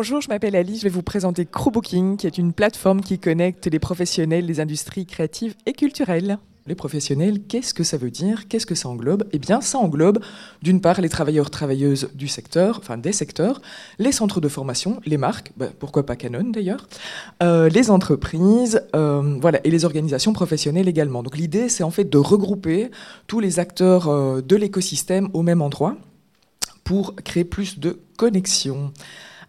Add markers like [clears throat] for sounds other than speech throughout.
Bonjour, je m'appelle Alice, je vais vous présenter Crewbooking, qui est une plateforme qui connecte les professionnels des industries créatives et culturelles. Les professionnels, qu'est-ce que ça veut dire? Qu'est-ce que ça englobe? Eh bien, ça englobe d'une part les travailleurs, travailleuses du secteur, enfin des secteurs, les centres de formation, les marques, bah, pourquoi pas Canon d'ailleurs, euh, les entreprises, euh, voilà, et les organisations professionnelles également. Donc l'idée, c'est en fait de regrouper tous les acteurs euh, de l'écosystème au même endroit pour créer plus de connexions.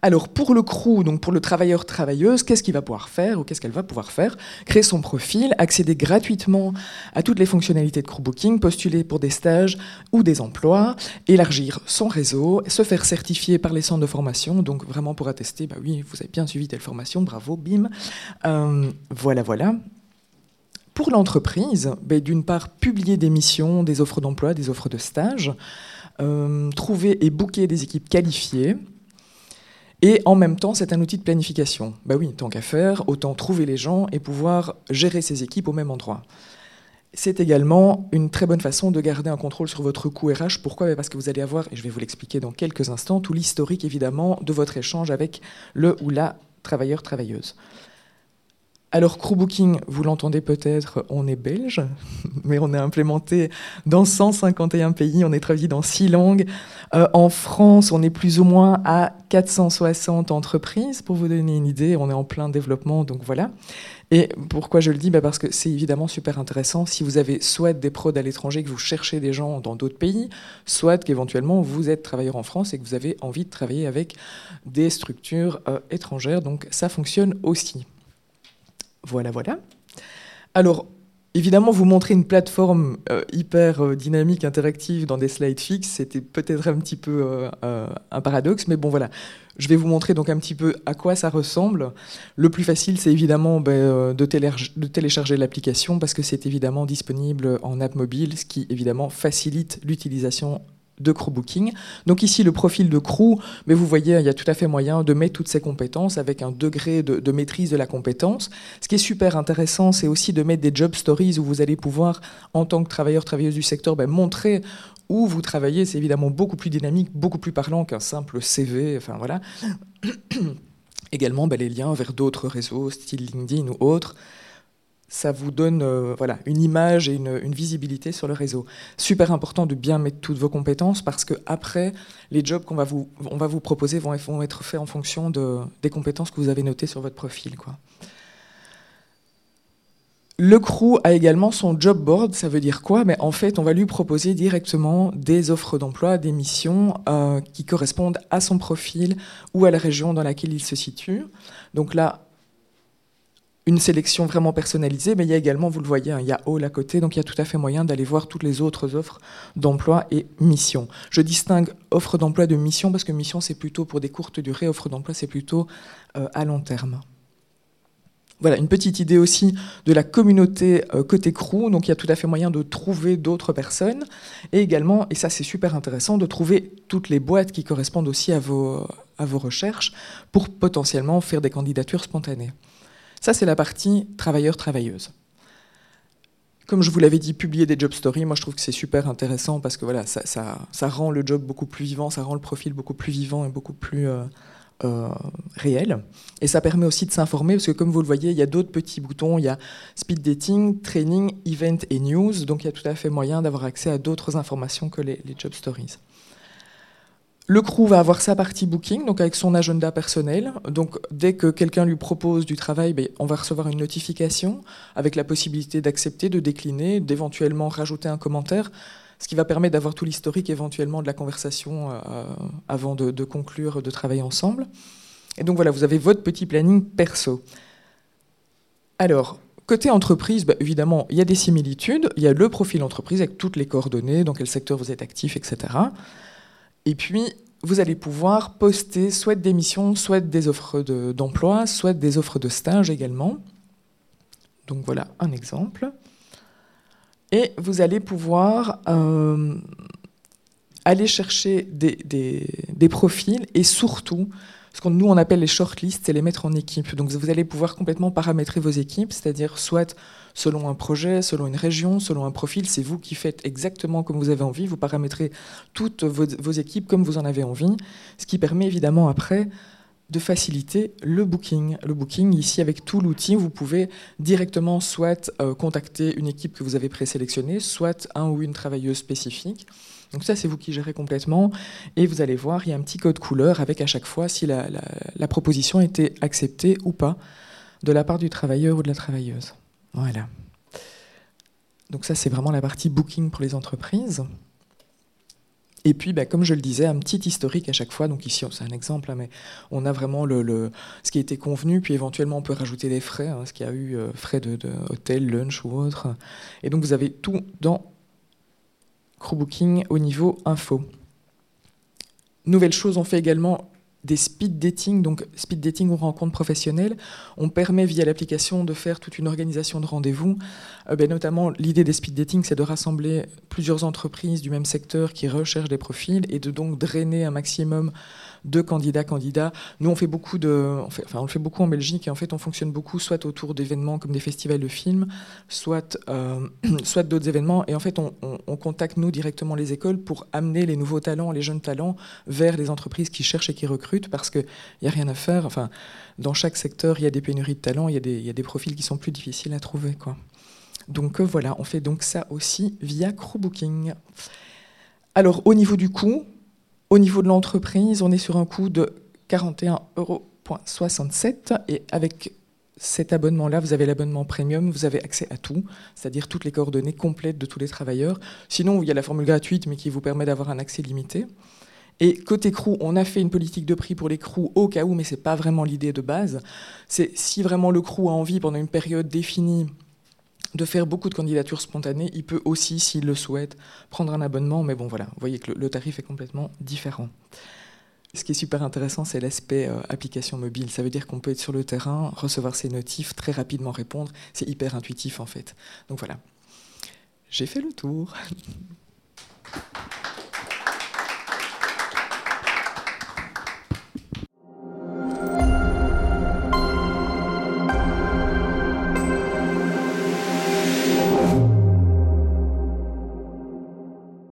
Alors pour le crew, donc pour le travailleur travailleuse, qu'est-ce qu'il va pouvoir faire ou qu'est-ce qu'elle va pouvoir faire? Créer son profil, accéder gratuitement à toutes les fonctionnalités de crew booking, postuler pour des stages ou des emplois, élargir son réseau, se faire certifier par les centres de formation, donc vraiment pour attester, bah oui, vous avez bien suivi telle formation, bravo, bim. Euh, voilà, voilà. Pour l'entreprise, bah, d'une part, publier des missions, des offres d'emploi, des offres de stage, euh, trouver et booker des équipes qualifiées, et en même temps, c'est un outil de planification. Bah oui, tant qu'à faire, autant trouver les gens et pouvoir gérer ses équipes au même endroit. C'est également une très bonne façon de garder un contrôle sur votre coût RH. Pourquoi? Parce que vous allez avoir, et je vais vous l'expliquer dans quelques instants, tout l'historique évidemment de votre échange avec le ou la travailleur-travailleuse. Alors, Crewbooking, vous l'entendez peut-être, on est belge, [laughs] mais on est implémenté dans 151 pays, on est traduit dans 6 langues. Euh, en France, on est plus ou moins à 460 entreprises, pour vous donner une idée, on est en plein développement, donc voilà. Et pourquoi je le dis? Bah Parce que c'est évidemment super intéressant si vous avez soit des prods à l'étranger, que vous cherchez des gens dans d'autres pays, soit qu'éventuellement vous êtes travailleur en France et que vous avez envie de travailler avec des structures euh, étrangères, donc ça fonctionne aussi. Voilà, voilà. Alors, évidemment, vous montrer une plateforme euh, hyper euh, dynamique, interactive dans des slides fixes, c'était peut-être un petit peu euh, un paradoxe, mais bon, voilà. Je vais vous montrer donc un petit peu à quoi ça ressemble. Le plus facile, c'est évidemment ben, de, de, télécharger l'application parce que c'est évidemment disponible en app mobile, ce qui évidemment facilite l'utilisation de Crewbooking. Donc ici, le profil de crew, mais vous voyez, il y a tout à fait moyen de mettre toutes ces compétences avec un degré de, maîtrise de la compétence. Ce qui est super intéressant, c'est aussi de mettre des job stories où vous allez pouvoir, en tant que travailleur, travailleuse du secteur, ben, montrer où vous travaillez. C'est évidemment beaucoup plus dynamique, beaucoup plus parlant qu'un simple CV. Enfin voilà. [coughs] Également, ben, les liens vers d'autres réseaux, style LinkedIn ou autres ça vous donne euh, voilà, une image et une, visibilité sur le réseau. Super important de bien mettre toutes vos compétences parce que après, les jobs qu'on va vous, on va vous proposer vont, être faits en fonction de, des compétences que vous avez notées sur votre profil. Le crew a également son job board, ça veut dire quoi? Mais en fait, on va lui proposer directement des offres d'emploi, des missions euh, qui correspondent à son profil ou à la région dans laquelle il se situe. Donc là, une sélection vraiment personnalisée, mais il y a également, vous le voyez, il y a All à côté, donc il y a tout à fait moyen d'aller voir toutes les autres offres d'emploi et missions. Je distingue offre d'emploi de mission parce que mission c'est plutôt pour des courtes durées, offre d'emploi c'est plutôt euh, à long terme. Voilà, une petite idée aussi de la communauté euh, côté crew, donc il y a tout à fait moyen de trouver d'autres personnes, et également, et ça c'est super intéressant, de trouver toutes les boîtes qui correspondent aussi à vos recherches pour potentiellement faire des candidatures spontanées. Ça, c'est la partie travailleur-travailleuse. Comme je vous l'avais dit, publier des job stories, moi je trouve que c'est super intéressant parce que voilà, ça, ça, rend le job beaucoup plus vivant, ça rend le profil beaucoup plus vivant et beaucoup plus euh, euh, réel. Et ça permet aussi de s'informer parce que comme vous le voyez, il y a d'autres petits boutons, il y a speed dating, training, event et news, donc il y a tout à fait moyen d'avoir accès à d'autres informations que les job stories. Le crew va avoir sa partie booking, donc avec son agenda personnel. Donc dès que quelqu'un lui propose du travail, ben, on va recevoir une notification avec la possibilité d'accepter, de décliner, d'éventuellement rajouter un commentaire, ce qui va permettre d'avoir tout l'historique éventuellement de la conversation euh, avant de, conclure, de travailler ensemble. Et donc voilà, vous avez votre petit planning perso. Alors, Côté entreprise, ben, évidemment, il y a des similitudes. Il y a le profil entreprise avec toutes les coordonnées, dans quel secteur vous êtes actif, etc. Et puis, vous allez pouvoir poster soit des missions, soit des offres d'emploi, soit des offres de stage également. Donc voilà un exemple. Et vous allez pouvoir euh, aller chercher des, des, profils et surtout, ce que nous on appelle les shortlists, c'est les mettre en équipe. Donc vous allez pouvoir complètement paramétrer vos équipes, c'est-à-dire soit selon un projet, selon une région, selon un profil. C'est vous qui faites exactement comme vous avez envie. Vous paramétrez toutes vos, équipes comme vous en avez envie, ce qui permet évidemment après de faciliter le booking. Le booking, ici, avec tout l'outil, vous pouvez directement soit euh, contacter une équipe que vous avez présélectionnée, soit un ou une travailleuse spécifique. Donc ça, c'est vous qui gérez complètement. Et vous allez voir, il y a un petit code couleur avec à chaque fois si la, la proposition était acceptée ou pas de la part du travailleur ou de la travailleuse. Voilà. Donc ça, c'est vraiment la partie booking pour les entreprises. Et puis, bah, comme je le disais, un petit historique à chaque fois. Donc ici, c'est un exemple, hein, mais on a vraiment le, ce qui a été convenu, puis éventuellement on peut rajouter des frais, hein, ce qu'il y a eu, euh, frais de, de, hôtel, lunch ou autre. Et donc vous avez tout dans Crewbooking au niveau info. Nouvelle chose, on fait également des speed dating, donc speed dating ou rencontre professionnelle. On permet via l'application de faire toute une organisation de rendez-vous. Euh, ben, notamment, l'idée des speed dating, c'est de rassembler plusieurs entreprises du même secteur qui recherchent des profils et de donc drainer un maximum de candidats candidats. Nous, on fait beaucoup de, enfin, on le fait beaucoup en Belgique et en fait, on fonctionne beaucoup soit autour d'événements comme des festivals de films, soit, euh, [clears throat] soit d'autres événements. Et en fait, on, contacte nous directement les écoles pour amener les nouveaux talents, les jeunes talents vers les entreprises qui cherchent et qui recrutent parce qu'il n'y a rien à faire. Enfin, dans chaque secteur, il y a des pénuries de talents, il y a des, y a des profils qui sont plus difficiles à trouver, quoi. Donc euh, voilà, on fait donc ça aussi via Crewbooking. Alors au niveau du coût, au niveau de l'entreprise, on est sur un coût de 41,67 euros et avec cet abonnement-là, vous avez l'abonnement premium, vous avez accès à tout, c'est-à-dire toutes les coordonnées complètes de tous les travailleurs. Sinon, il y a la formule gratuite, mais qui vous permet d'avoir un accès limité. Et côté crew, on a fait une politique de prix pour les crews au cas où, mais ce n'est pas vraiment l'idée de base. C'est si vraiment le crew a envie, pendant une période définie, de faire beaucoup de candidatures spontanées. Il peut aussi, s'il le souhaite, prendre un abonnement. Mais bon, voilà, vous voyez que le, tarif est complètement différent. Ce qui est super intéressant, c'est l'aspect euh, application mobile. Ça veut dire qu'on peut être sur le terrain, recevoir ses notifs, très rapidement répondre. C'est hyper intuitif en fait. Donc voilà, j'ai fait le tour. [laughs]